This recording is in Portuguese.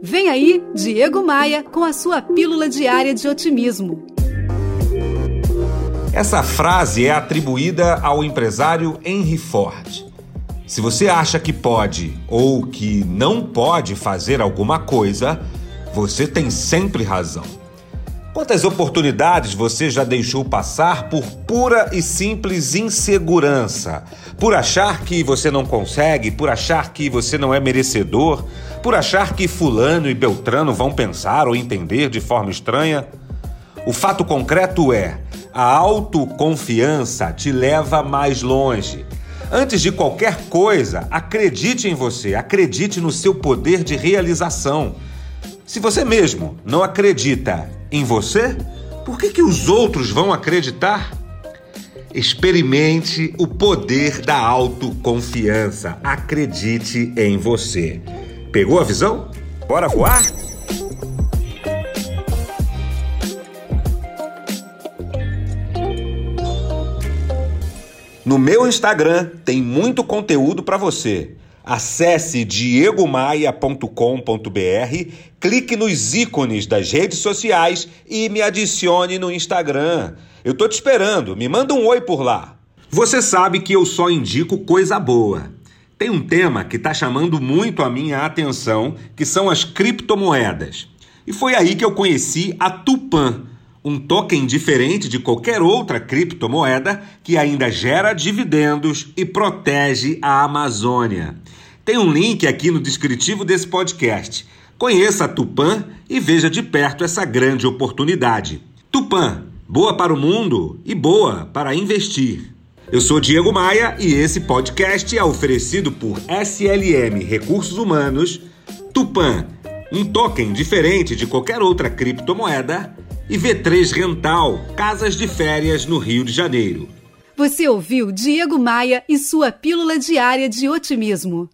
Vem aí, Diego Maia, com a sua pílula diária de otimismo. Essa frase é atribuída ao empresário Henry Ford. Se você acha que pode ou que não pode fazer alguma coisa, você tem sempre razão. Quantas oportunidades você já deixou passar por pura e simples insegurança? Por achar que você não consegue, por achar que você não é merecedor, por achar que Fulano e Beltrano vão pensar ou entender de forma estranha? O fato concreto é: a autoconfiança te leva mais longe. Antes de qualquer coisa, acredite em você, acredite no seu poder de realização. Se você mesmo não acredita em você, por que, que os outros vão acreditar? Experimente o poder da autoconfiança. Acredite em você. Pegou a visão? Bora voar? No meu Instagram tem muito conteúdo para você. Acesse diegomaia.com.br, clique nos ícones das redes sociais e me adicione no Instagram. Eu tô te esperando, me manda um oi por lá. Você sabe que eu só indico coisa boa. Tem um tema que está chamando muito a minha atenção, que são as criptomoedas. E foi aí que eu conheci a Tupan, um token diferente de qualquer outra criptomoeda que ainda gera dividendos e protege a Amazônia. Tem um link aqui no descritivo desse podcast. Conheça a Tupan e veja de perto essa grande oportunidade. Tupan, boa para o mundo e boa para investir. Eu sou Diego Maia e esse podcast é oferecido por SLM Recursos Humanos, Tupan, um token diferente de qualquer outra criptomoeda, e V3 Rental, casas de férias no Rio de Janeiro. Você ouviu Diego Maia e sua pílula diária de otimismo.